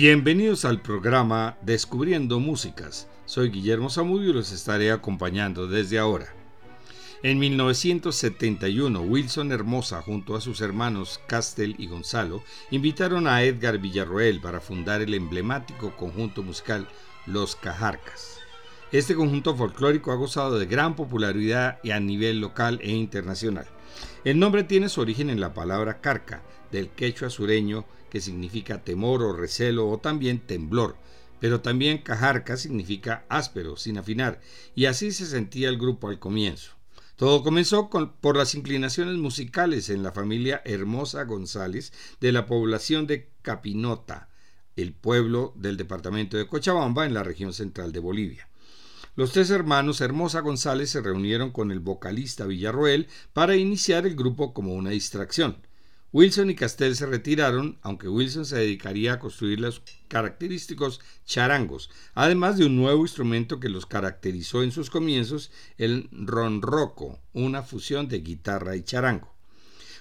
Bienvenidos al programa Descubriendo Músicas. Soy Guillermo Zamudio y los estaré acompañando desde ahora. En 1971, Wilson Hermosa, junto a sus hermanos Castel y Gonzalo, invitaron a Edgar Villarroel para fundar el emblemático conjunto musical Los Cajarcas. Este conjunto folclórico ha gozado de gran popularidad a nivel local e internacional. El nombre tiene su origen en la palabra carca, del quechua sureño que significa temor o recelo o también temblor, pero también cajarca significa áspero, sin afinar, y así se sentía el grupo al comienzo. Todo comenzó por las inclinaciones musicales en la familia Hermosa González de la población de Capinota, el pueblo del departamento de Cochabamba en la región central de Bolivia. Los tres hermanos Hermosa González se reunieron con el vocalista Villarroel para iniciar el grupo como una distracción. Wilson y Castell se retiraron, aunque Wilson se dedicaría a construir los característicos charangos, además de un nuevo instrumento que los caracterizó en sus comienzos, el ronroco, una fusión de guitarra y charango.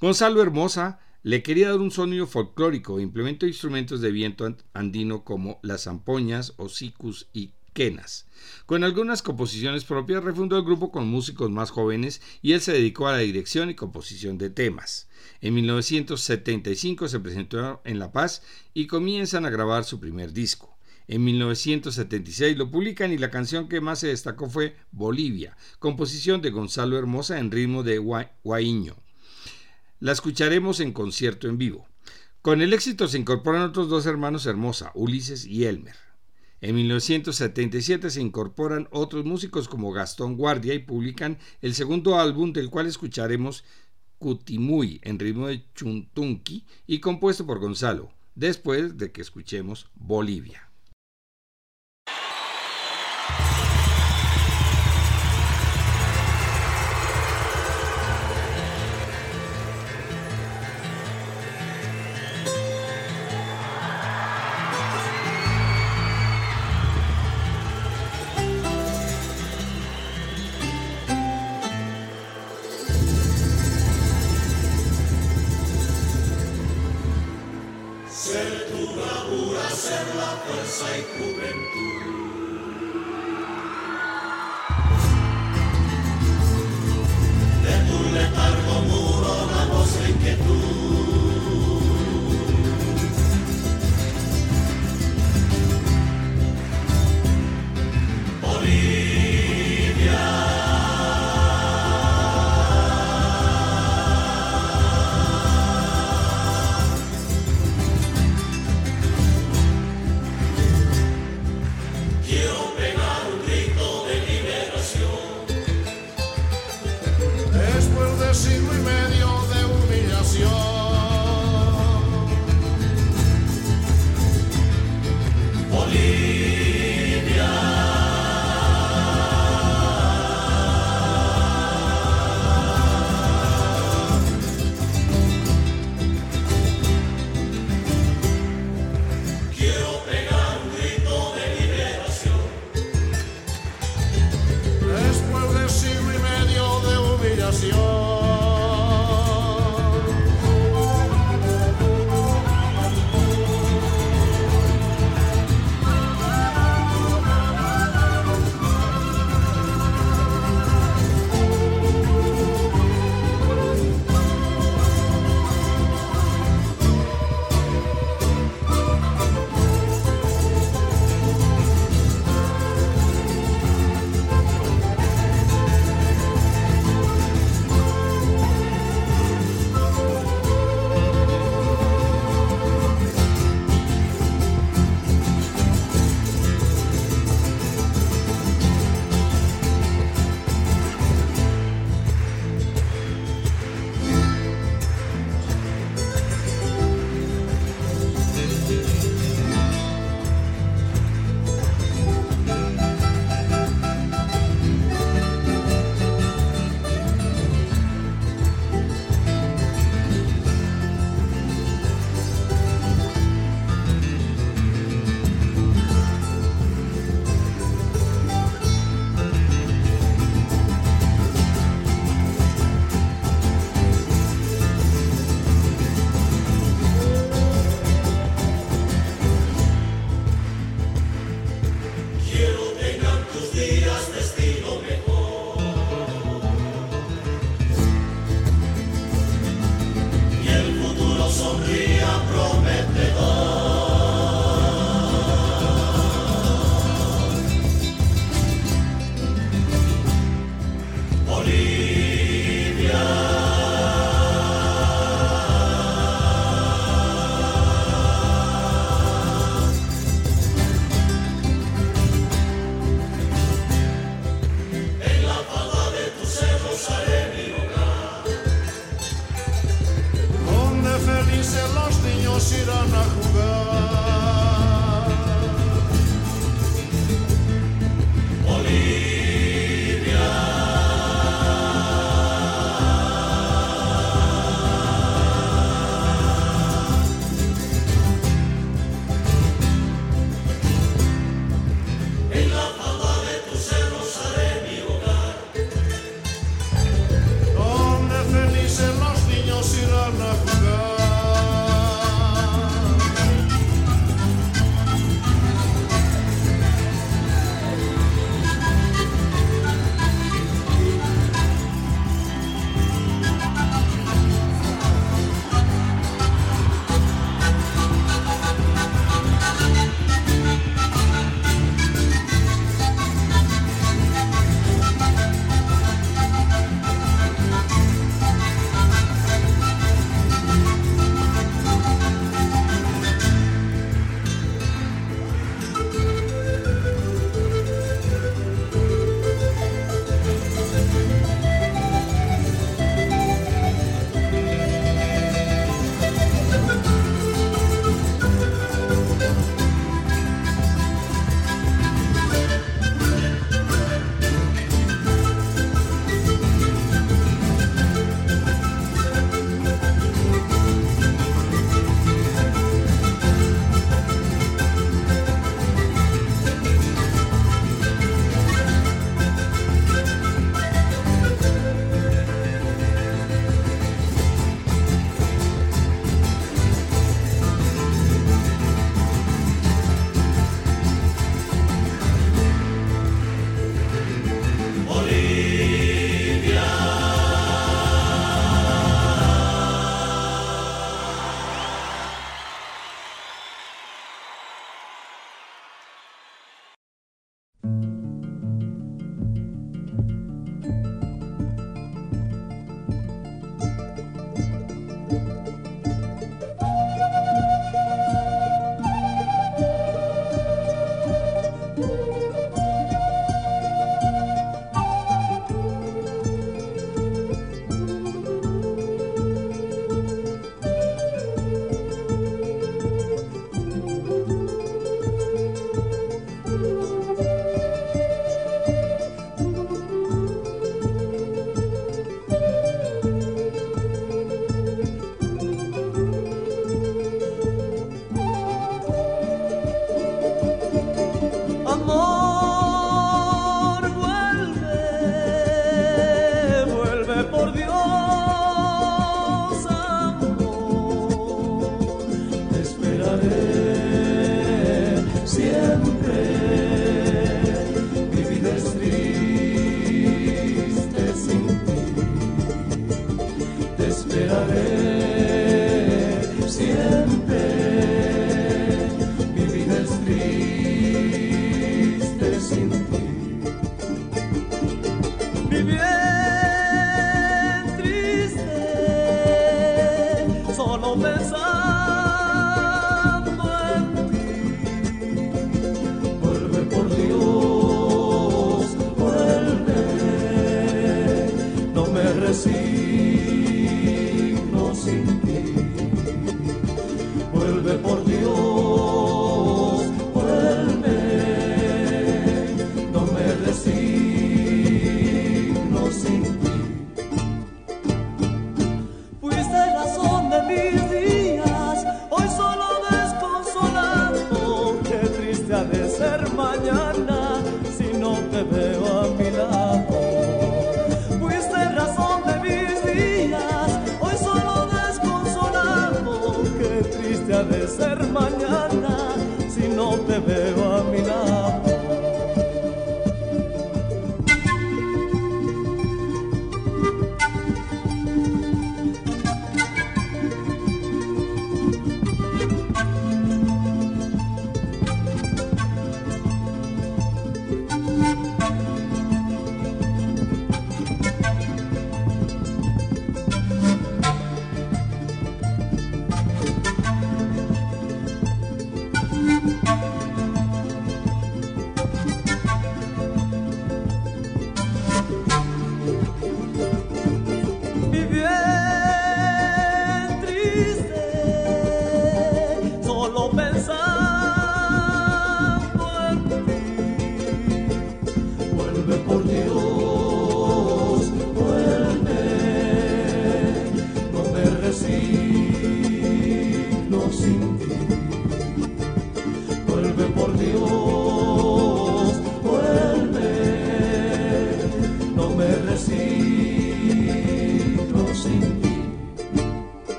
Gonzalo Hermosa le quería dar un sonido folclórico e implementó instrumentos de viento andino como las zampoñas, hocicus y quenas. Con algunas composiciones propias refundó el grupo con músicos más jóvenes y él se dedicó a la dirección y composición de temas. En 1975 se presentó en La Paz y comienzan a grabar su primer disco. En 1976 lo publican y la canción que más se destacó fue Bolivia, composición de Gonzalo Hermosa en ritmo de guaiño. La escucharemos en concierto en vivo. Con el éxito se incorporan otros dos hermanos Hermosa, Ulises y Elmer. En 1977 se incorporan otros músicos como Gastón Guardia y publican el segundo álbum del cual escucharemos Cutimuy en ritmo de chuntunqui y compuesto por Gonzalo, después de que escuchemos Bolivia.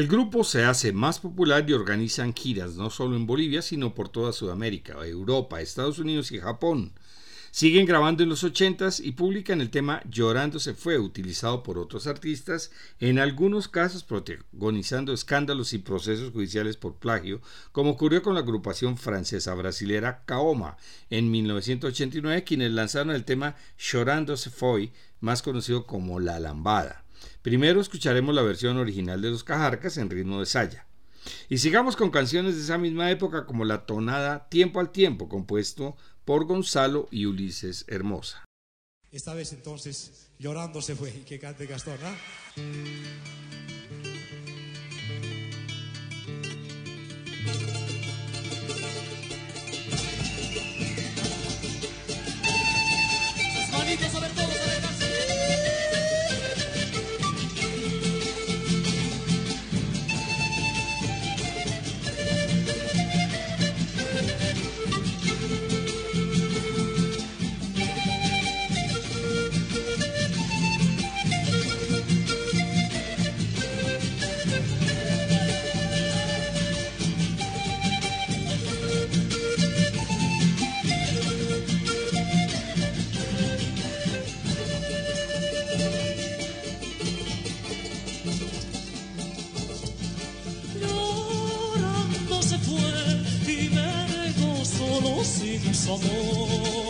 El grupo se hace más popular y organizan giras no solo en Bolivia, sino por toda Sudamérica, Europa, Estados Unidos y Japón. Siguen grabando en los 80s y publican el tema Llorando se fue, utilizado por otros artistas, en algunos casos protagonizando escándalos y procesos judiciales por plagio, como ocurrió con la agrupación francesa brasilera Kaoma en 1989, quienes lanzaron el tema Llorando se fue, más conocido como La Lambada. Primero escucharemos la versión original de los Cajarcas en ritmo de saya. Y sigamos con canciones de esa misma época como la tonada Tiempo al Tiempo, compuesto por Gonzalo y Ulises Hermosa. Esta vez entonces llorando se fue, que cante Gastón, ¿ah? Sin su amor.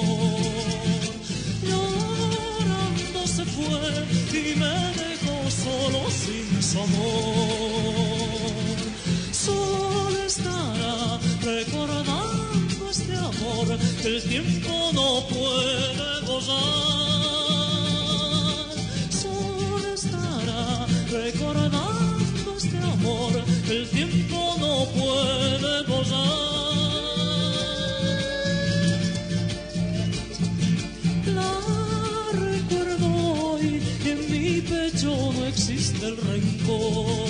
y me dejó solo sin su amor. Solo estará recordando este amor que el tiempo no puede gozar. Solo estará recordando este amor el tiempo no puede gozar. Existe el rencor.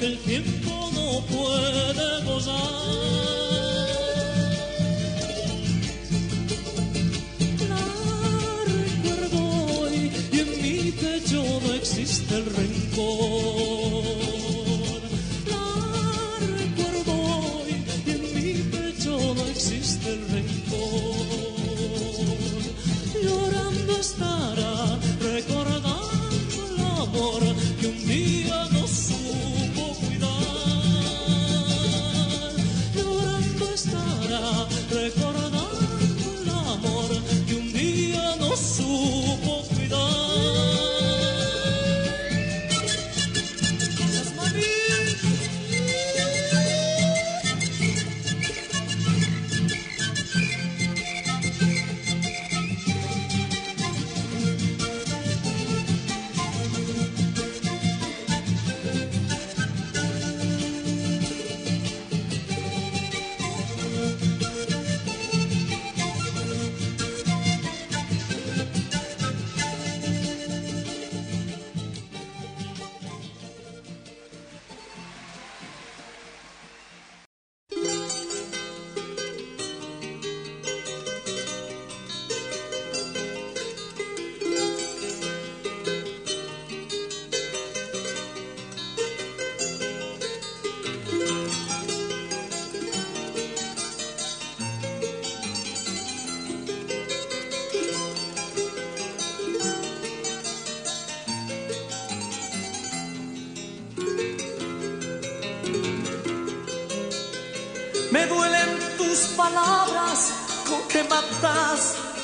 el tiempo no puede gozar. La recuerdo hoy y en mi pecho no existe el rencor.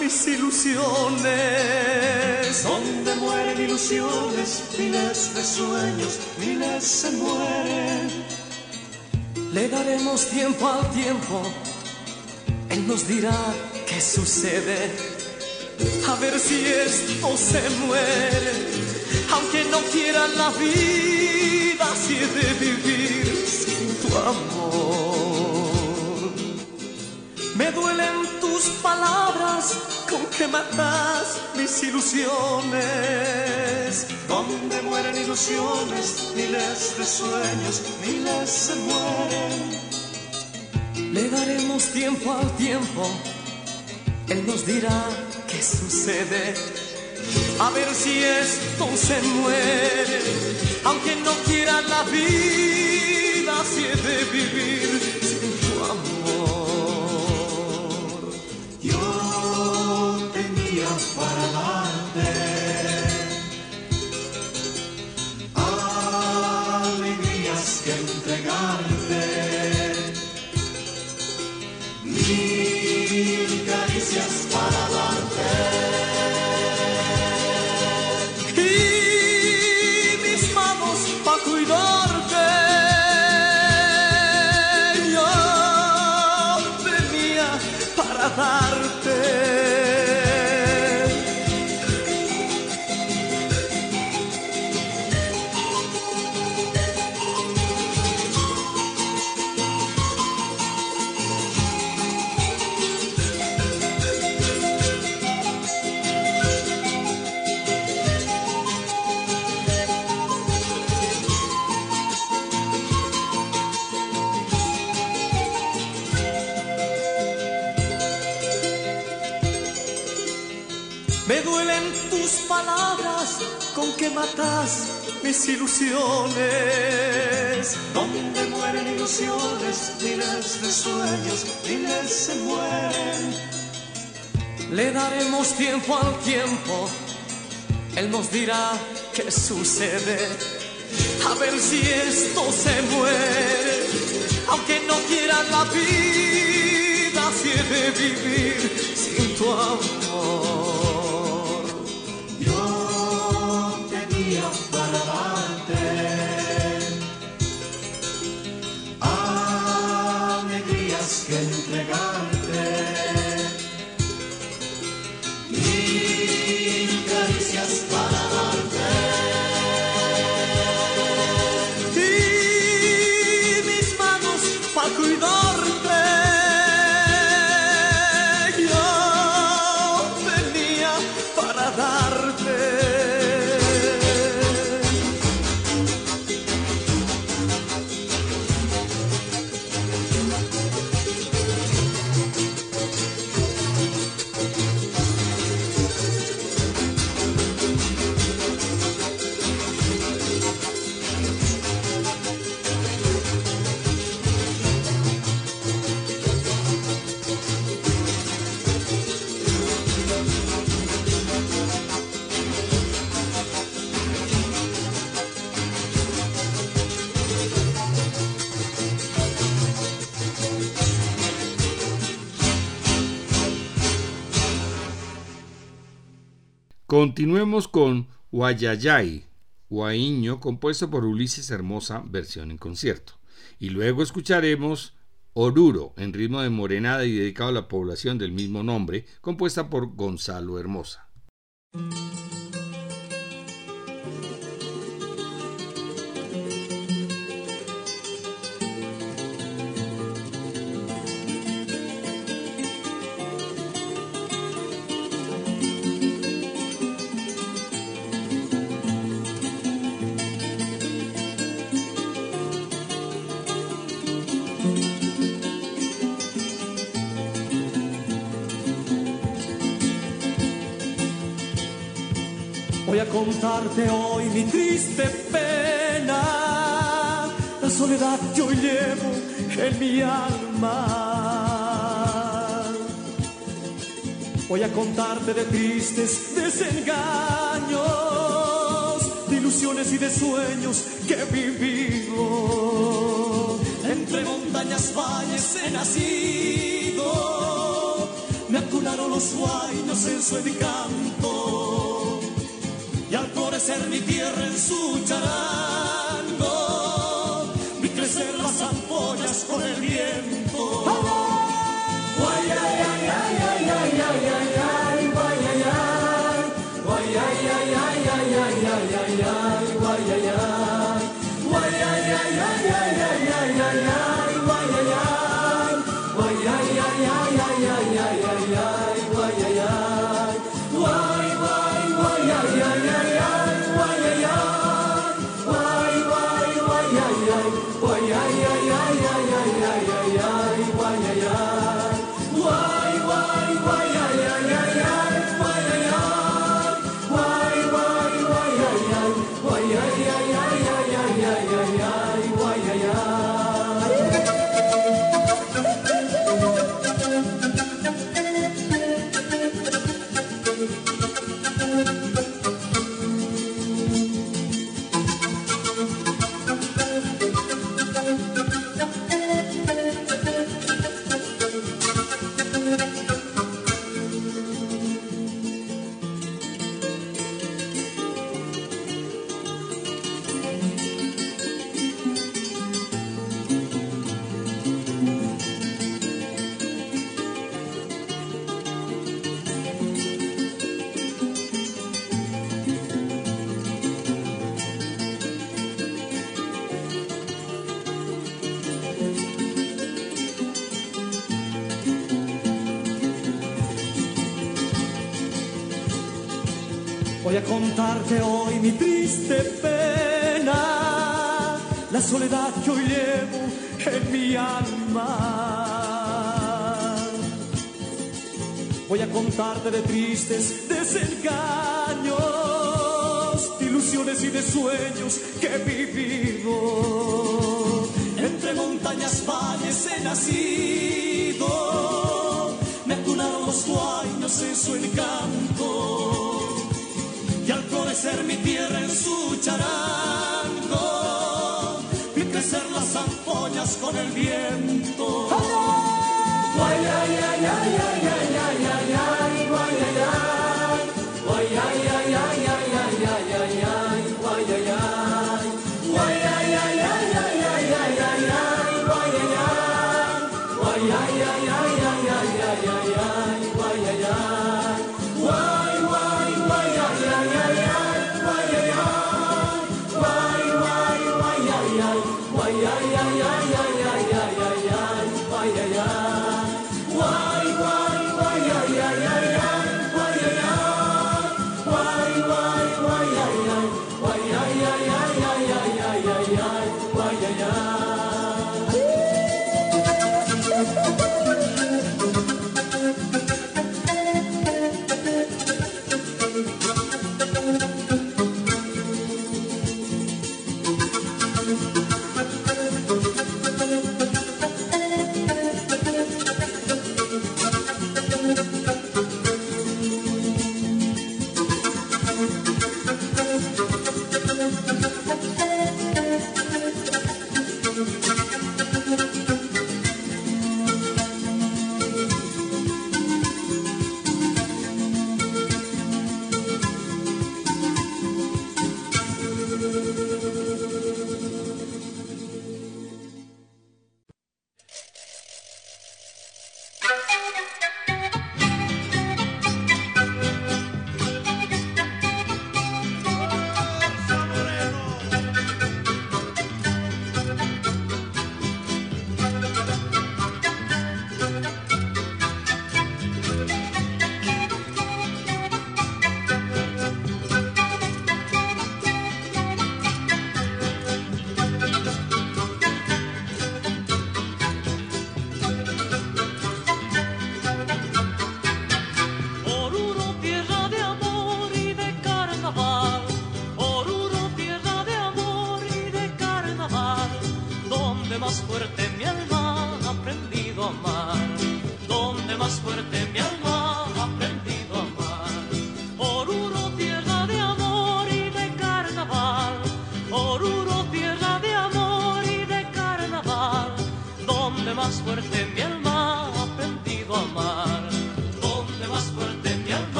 Mis ilusiones. Donde mueren ilusiones, miles de sueños, miles se mueren. Le daremos tiempo al tiempo, Él nos dirá qué sucede. A ver si esto se muere, aunque no quiera la vida, si he de vivir sin tu amor. Me duelen tus palabras con que matas mis ilusiones. Donde mueren ilusiones, miles de sueños, miles se mueren. Le daremos tiempo al tiempo, Él nos dirá qué sucede. A ver si esto se muere, aunque no quiera la vida, si he de vivir que matas mis ilusiones. Donde mueren ilusiones, miles de sueños, miles se mueren. Le daremos tiempo al tiempo, Él nos dirá qué sucede. A ver si esto se muere, aunque no quiera la vida, si he de vivir sin tu amor. Continuemos con Guayayay, Guaiño, compuesto por Ulises Hermosa, versión en concierto. Y luego escucharemos Oruro, en ritmo de morenada y dedicado a la población del mismo nombre, compuesta por Gonzalo Hermosa. Contarte hoy mi triste pena, la soledad que hoy llevo en mi alma. Voy a contarte de tristes desengaños, de ilusiones y de sueños que he vivido. Entre montañas, valles he nacido, me acularon los sueños en su encanto florecer mi tierra en su charango, vi crecer las ampollas con el viento. tarde de tristes desengaños, de ilusiones y de sueños que he vivido. Entre montañas, valles he nacido, me acunaron los guaynos en su encanto, y al florecer mi tierra en su charango, vi crecer las zampoñas con el viento. Ay, ay, ay, ay, ay, ay, ay!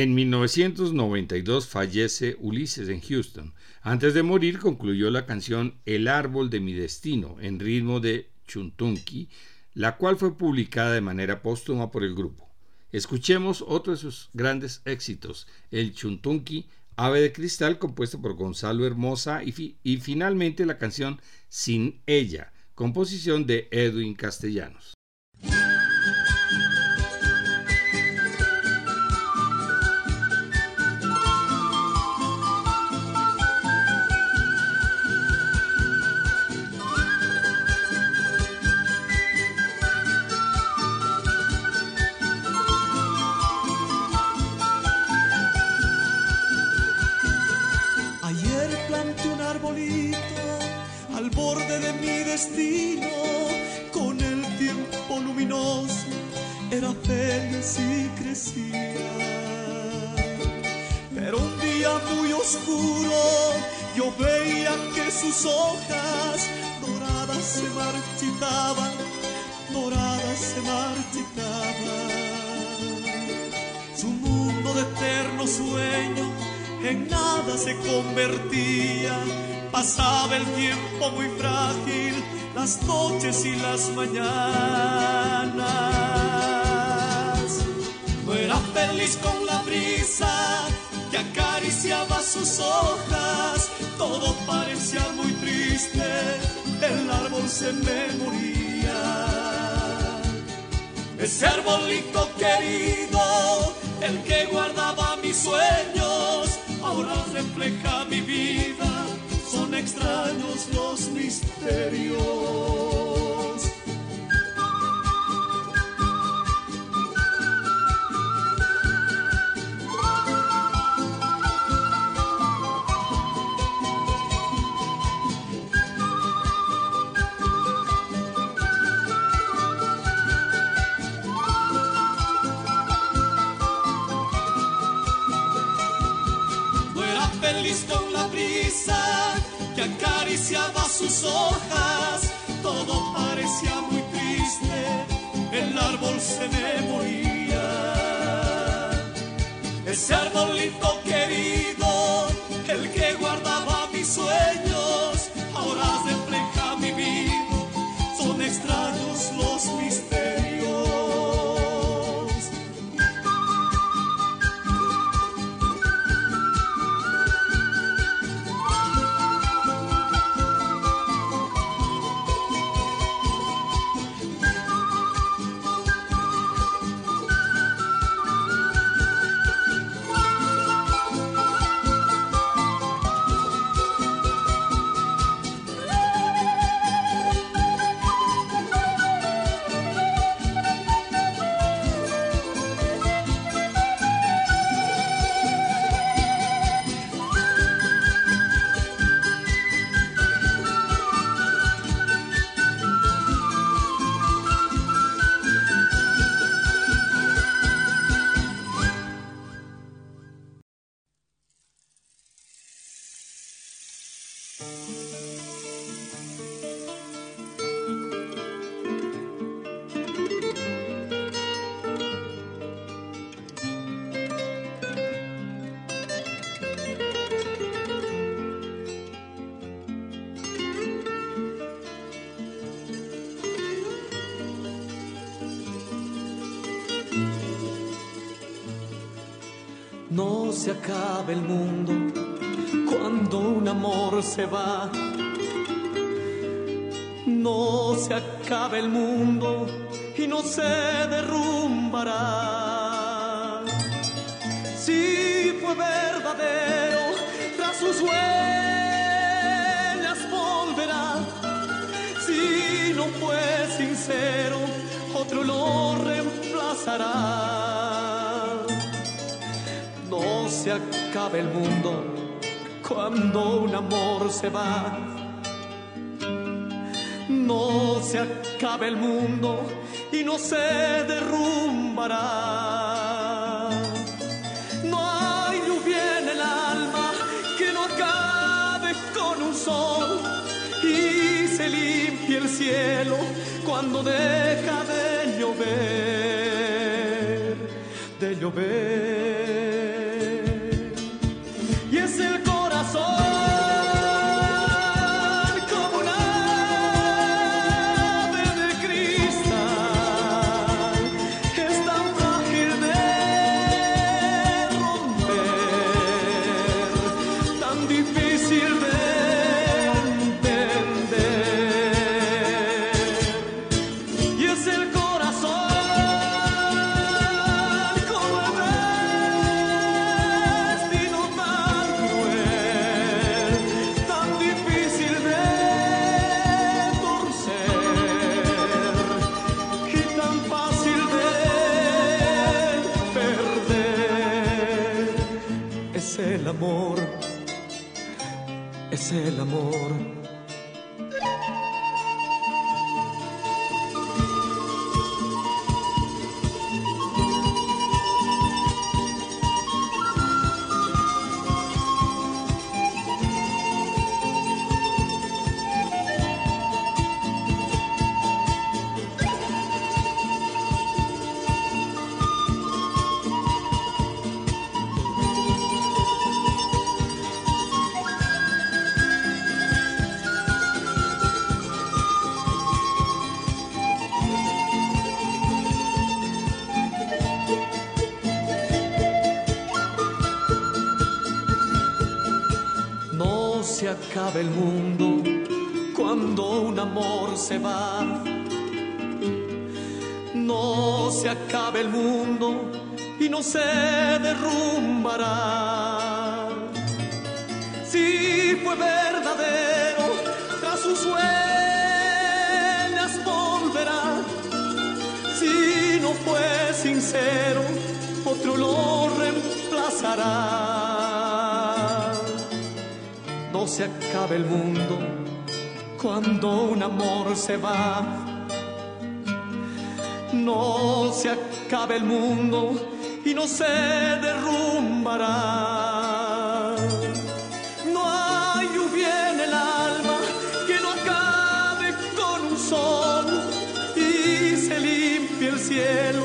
En 1992 fallece Ulises en Houston. Antes de morir concluyó la canción El árbol de mi destino en ritmo de Chuntunqui, la cual fue publicada de manera póstuma por el grupo. Escuchemos otro de sus grandes éxitos, el Chuntunqui Ave de Cristal, compuesto por Gonzalo Hermosa, y finalmente la canción Sin ella, composición de Edwin Castellanos. Pero un día muy oscuro yo veía que sus hojas doradas se marchitaban, doradas se marchitaban. Su mundo de eterno sueño en nada se convertía Pasaba el tiempo muy frágil, las noches y las mañanas. Con la brisa que acariciaba sus hojas, todo parecía muy triste, el árbol se me moría. Ese arbolito querido, el que guardaba mis sueños, ahora refleja mi vida son extraños los misterios. Sus hojas, todo parecía muy triste, el árbol se me moría. Ese querido, se acaba el mundo cuando un amor se va. No se acaba el mundo y no se derrumbará. Si fue verdadero, tras sus huellas volverá. Si no fue sincero, otro lo reemplazará. Se acabe el mundo cuando un amor se va no se acabe el mundo y no se derrumbará. No hay lluvia en el alma que no acabe con un sol y se limpie el cielo cuando deja de llover, de llover. Se derrumbará. Si fue verdadero, tras sus huellas volverá. Si no fue sincero, otro lo reemplazará se acabe el mundo cuando un amor se va. No se acabe el mundo y no se derrumbará. No hay lluvia en el alma que no acabe con un sol y se limpie el cielo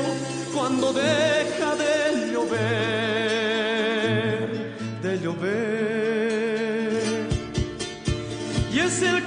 cuando deja de llover, de llover es el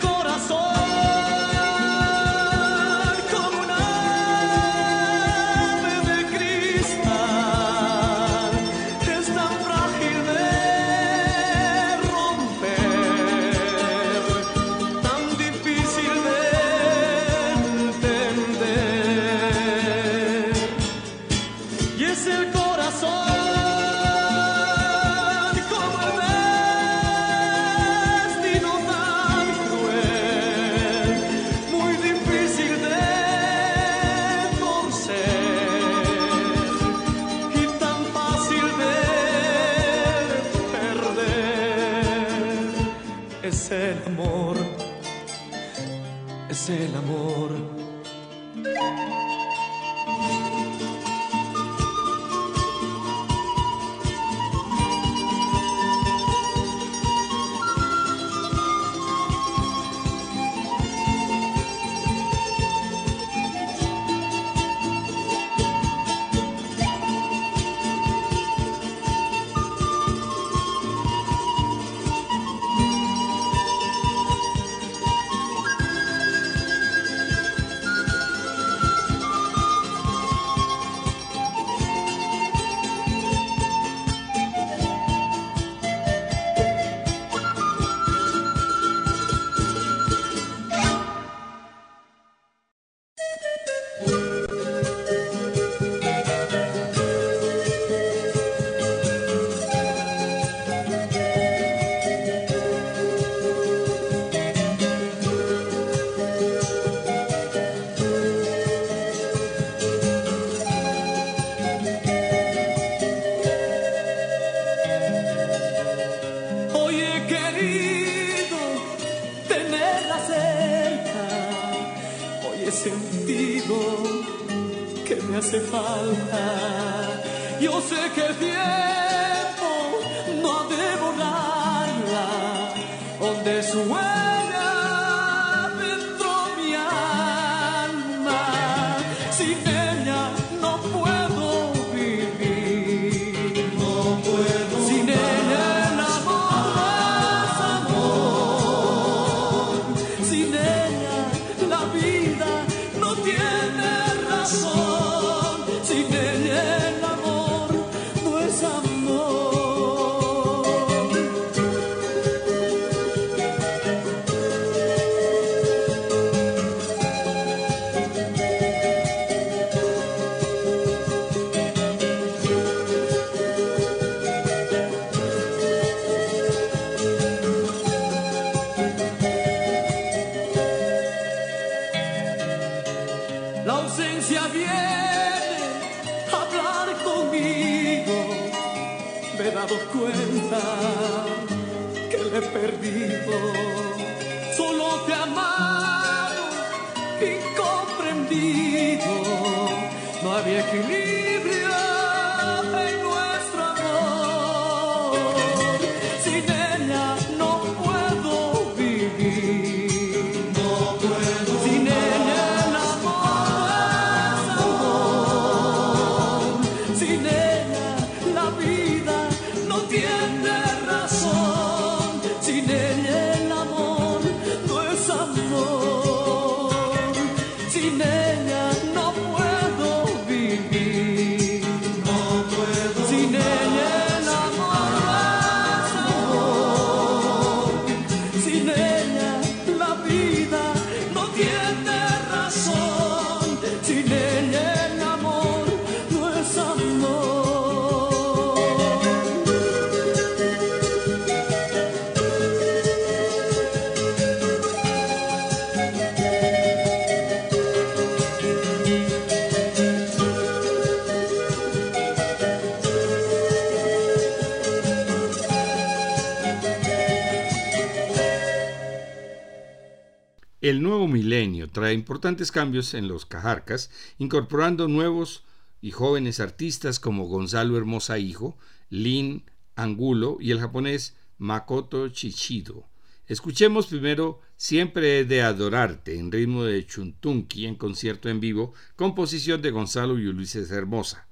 importantes cambios en los cajarcas, incorporando nuevos y jóvenes artistas como Gonzalo Hermosa Hijo, Lin Angulo y el japonés Makoto Chichido. Escuchemos primero Siempre he de adorarte en ritmo de Chuntunki en concierto en vivo, composición de Gonzalo y Ulises Hermosa.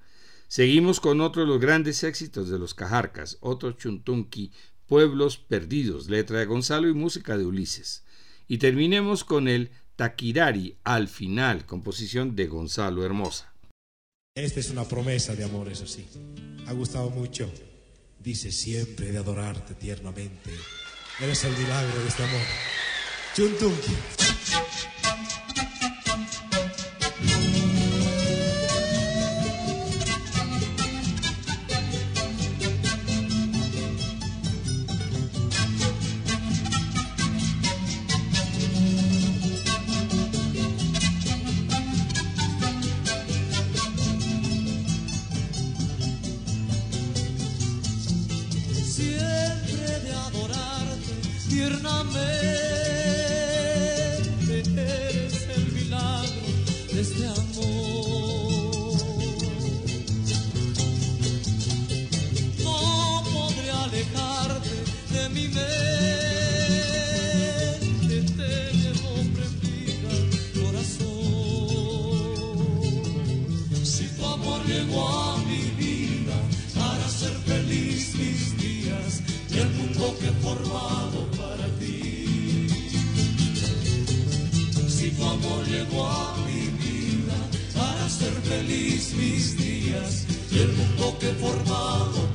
Seguimos con otro de los grandes éxitos de los Cajarcas, otro Chuntunki, Pueblos Perdidos, letra de Gonzalo y música de Ulises. Y terminemos con el Taquirari al final, composición de Gonzalo Hermosa. Esta es una promesa de amor, eso sí. Ha gustado mucho. Dice siempre de adorarte tiernamente. Eres el milagro de este amor. Chuntunki. Y el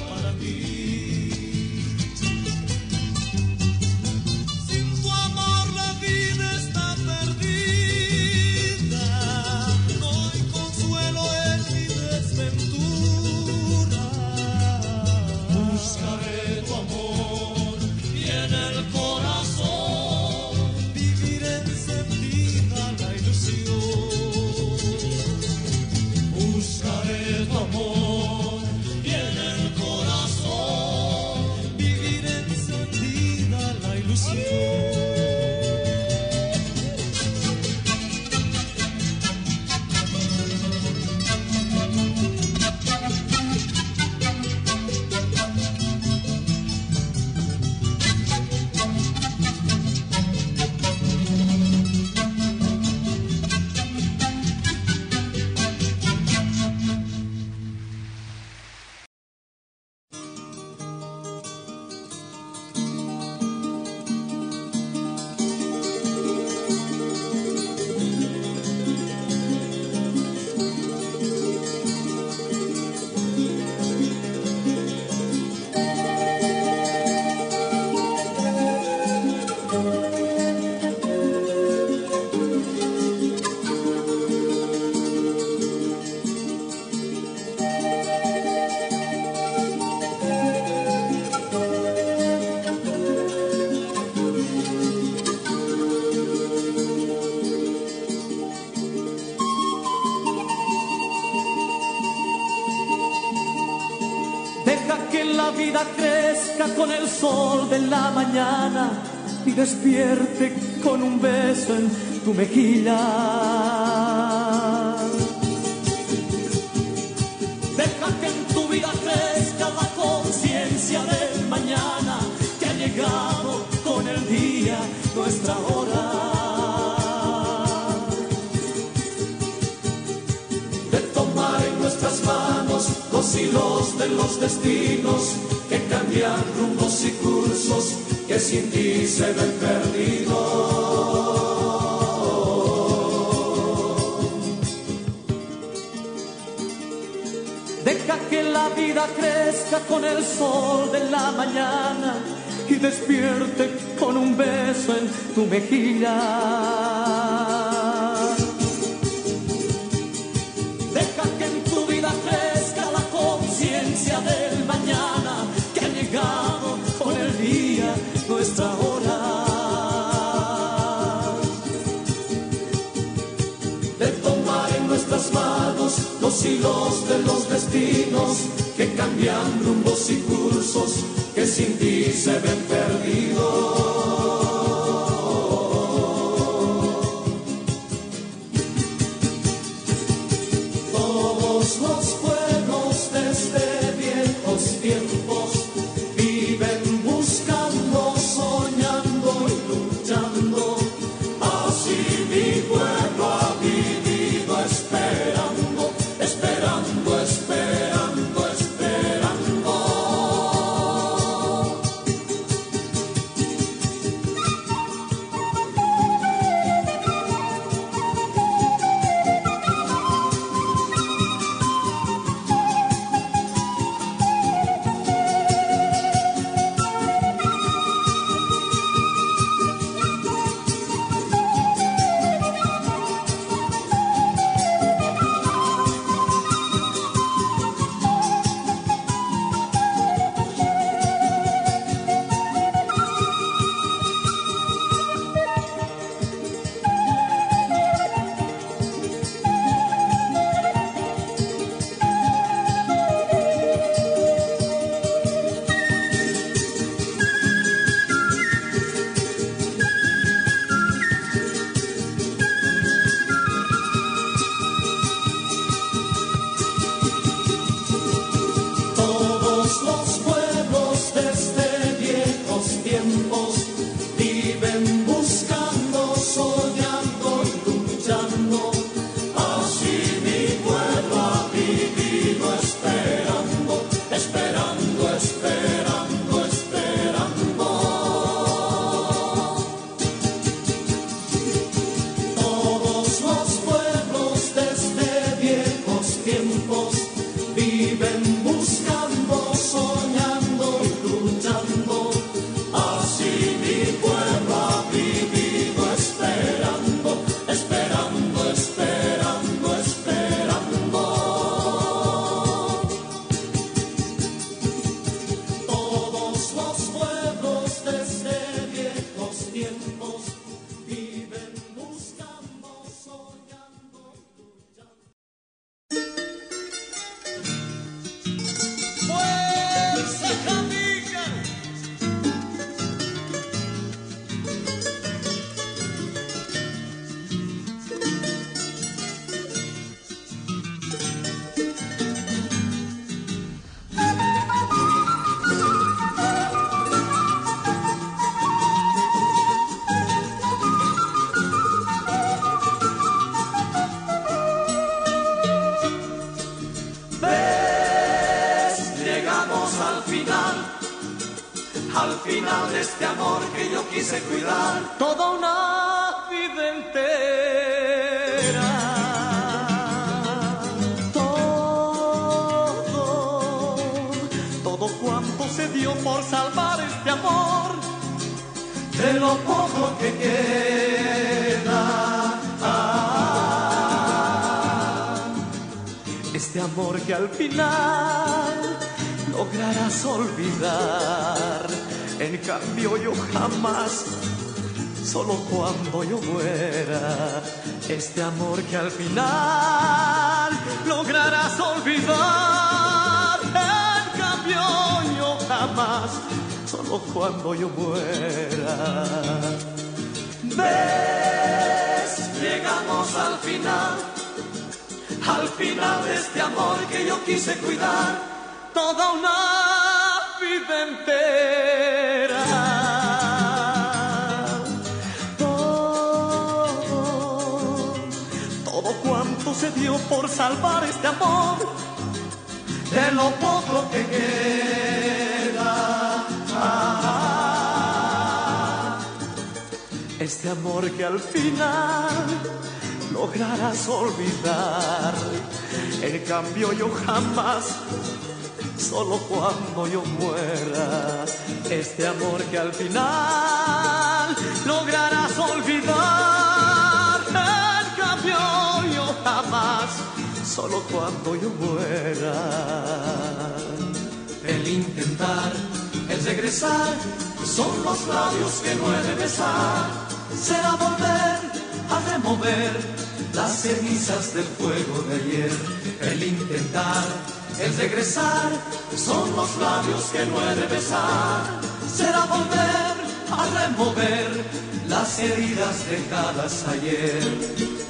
y despierte con un beso en tu mejilla. Deja que en tu vida crezca la conciencia del mañana que ha llegado con el día, nuestra hora. De tomar en nuestras manos los hilos de los destinos cambian rumbos y cursos que sin ti se ven perdidos. Deja que la vida crezca con el sol de la mañana y despierte con un beso en tu mejilla. Que cambian amor que al final lograrás olvidar. En cambio yo jamás, solo cuando yo muera. ¿Ves? Llegamos al final, al final de este amor que yo quise cuidar toda una vida entera. Se dio por salvar este amor de lo poco que queda. este amor que al final lograrás olvidar. En cambio yo jamás, solo cuando yo muera, este amor que al final lograrás olvidar. Solo cuando yo muera. El intentar, el regresar, son los labios que no he de besar. Será volver a remover las cenizas del fuego de ayer. El intentar, el regresar, son los labios que no he de besar. Será volver a remover las heridas dejadas ayer.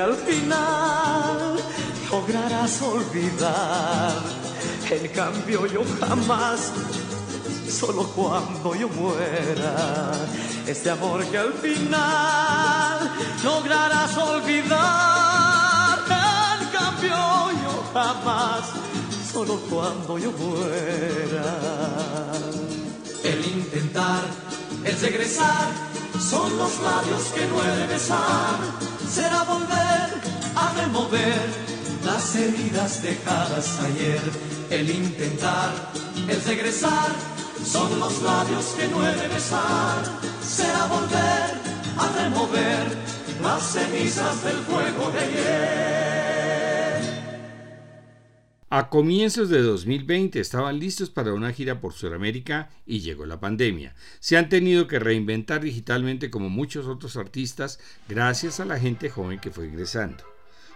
Al final lograrás olvidar. En cambio yo jamás, solo cuando yo muera, este amor que al final lograrás olvidar. En cambio yo jamás, solo cuando yo muera. El intentar, el regresar, son los labios que no he de besar será volver a remover las heridas dejadas ayer. El intentar, el regresar, son los labios que no he de besar. Será volver a remover las cenizas del fuego de ayer. A comienzos de 2020 estaban listos para una gira por Sudamérica y llegó la pandemia. Se han tenido que reinventar digitalmente como muchos otros artistas gracias a la gente joven que fue ingresando.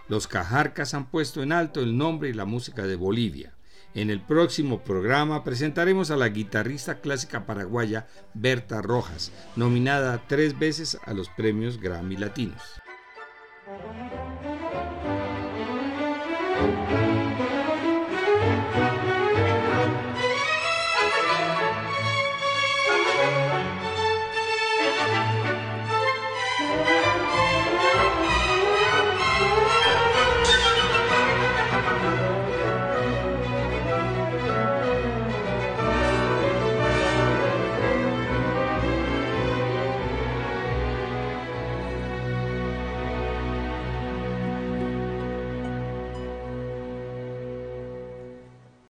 Los Cajarcas han puesto en alto el nombre y la música de Bolivia. En el próximo programa presentaremos a la guitarrista clásica paraguaya Berta Rojas, nominada tres veces a los premios Grammy Latinos.